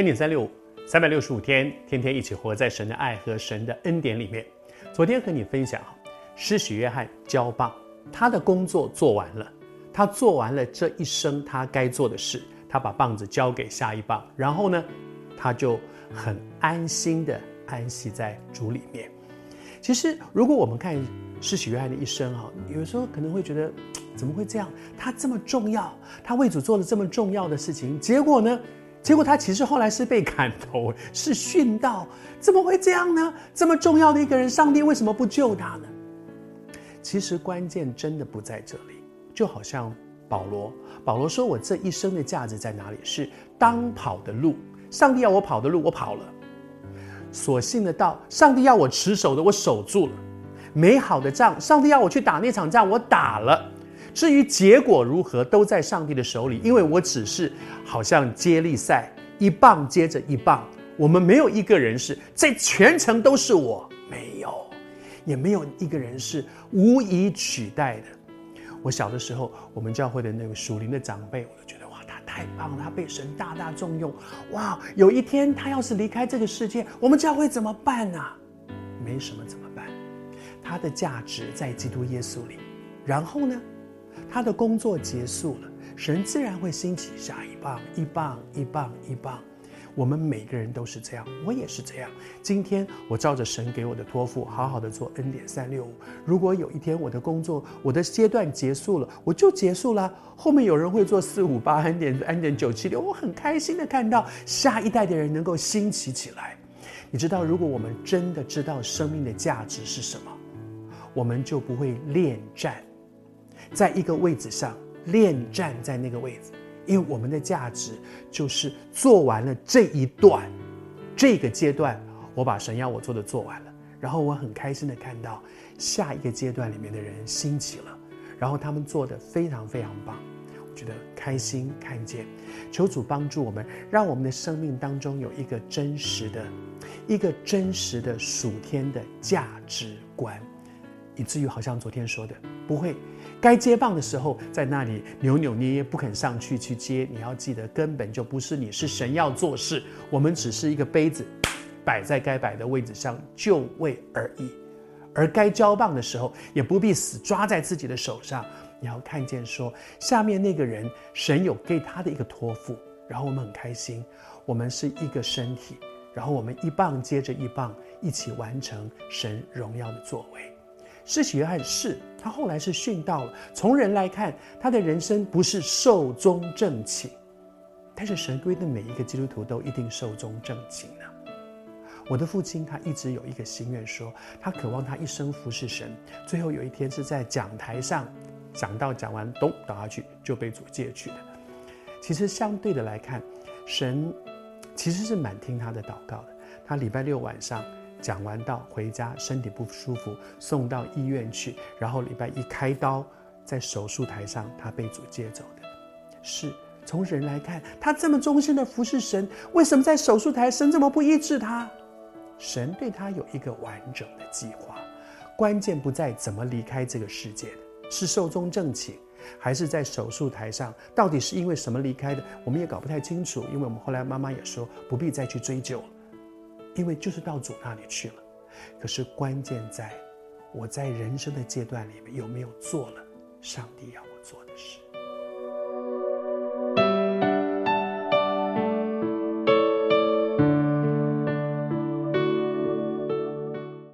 恩典三六五，三百六十五天，天天一起活在神的爱和神的恩典里面。昨天和你分享，施洗约翰交棒，他的工作做完了，他做完了这一生他该做的事，他把棒子交给下一棒，然后呢，他就很安心的安息在主里面。其实，如果我们看施洗约翰的一生哈，有时候可能会觉得，怎么会这样？他这么重要，他为主做了这么重要的事情，结果呢？结果他其实后来是被砍头，是殉道，怎么会这样呢？这么重要的一个人，上帝为什么不救他呢？其实关键真的不在这里，就好像保罗，保罗说：“我这一生的价值在哪里？是当跑的路，上帝要我跑的路，我跑了；所信的道，上帝要我持守的，我守住了；美好的仗，上帝要我去打那场仗，我打了。”至于结果如何，都在上帝的手里。因为我只是好像接力赛，一棒接着一棒。我们没有一个人是这全程都是我，没有，也没有一个人是无以取代的。我小的时候，我们教会的那位属灵的长辈，我就觉得哇，他太棒了，他被神大大重用。哇，有一天他要是离开这个世界，我们教会怎么办呢？没什么怎么办？他的价值在基督耶稣里。然后呢？他的工作结束了，神自然会兴起下一棒，一棒一棒一棒。我们每个人都是这样，我也是这样。今天我照着神给我的托付，好好的做 N 点三六五。如果有一天我的工作，我的阶段结束了，我就结束了。后面有人会做四五八 N 点 N 点九七六，我很开心的看到下一代的人能够兴起起来。你知道，如果我们真的知道生命的价值是什么，我们就不会恋战。在一个位置上恋战，在那个位置，因为我们的价值就是做完了这一段，这个阶段，我把神要我做的做完了，然后我很开心的看到下一个阶段里面的人兴起了，然后他们做的非常非常棒，我觉得开心看见，求主帮助我们，让我们的生命当中有一个真实的，一个真实的属天的价值观，以至于好像昨天说的不会。该接棒的时候，在那里扭扭捏捏不肯上去去接。你要记得，根本就不是你，是神要做事。我们只是一个杯子，摆在该摆的位置上就位而已。而该交棒的时候，也不必死抓在自己的手上。你要看见说，下面那个人，神有给他的一个托付，然后我们很开心，我们是一个身体，然后我们一棒接着一棒，一起完成神荣耀的作为。施洗约翰是，他后来是殉道了。从人来看，他的人生不是寿终正寝，但是神规的每一个基督徒都一定寿终正寝呢。我的父亲他一直有一个心愿说，他渴望他一生服侍神，最后有一天是在讲台上讲到讲完，咚倒下去就被主接去的。其实相对的来看，神其实是蛮听他的祷告的。他礼拜六晚上。讲完道回家，身体不舒服，送到医院去，然后礼拜一开刀，在手术台上，他被主接走的。是从人来看，他这么忠心的服侍神，为什么在手术台神这么不医治他？神对他有一个完整的计划，关键不在怎么离开这个世界，是寿终正寝，还是在手术台上，到底是因为什么离开的？我们也搞不太清楚，因为我们后来妈妈也说，不必再去追究。因为就是到主那里去了，可是关键在，我在人生的阶段里面有没有做了上帝要我做的事。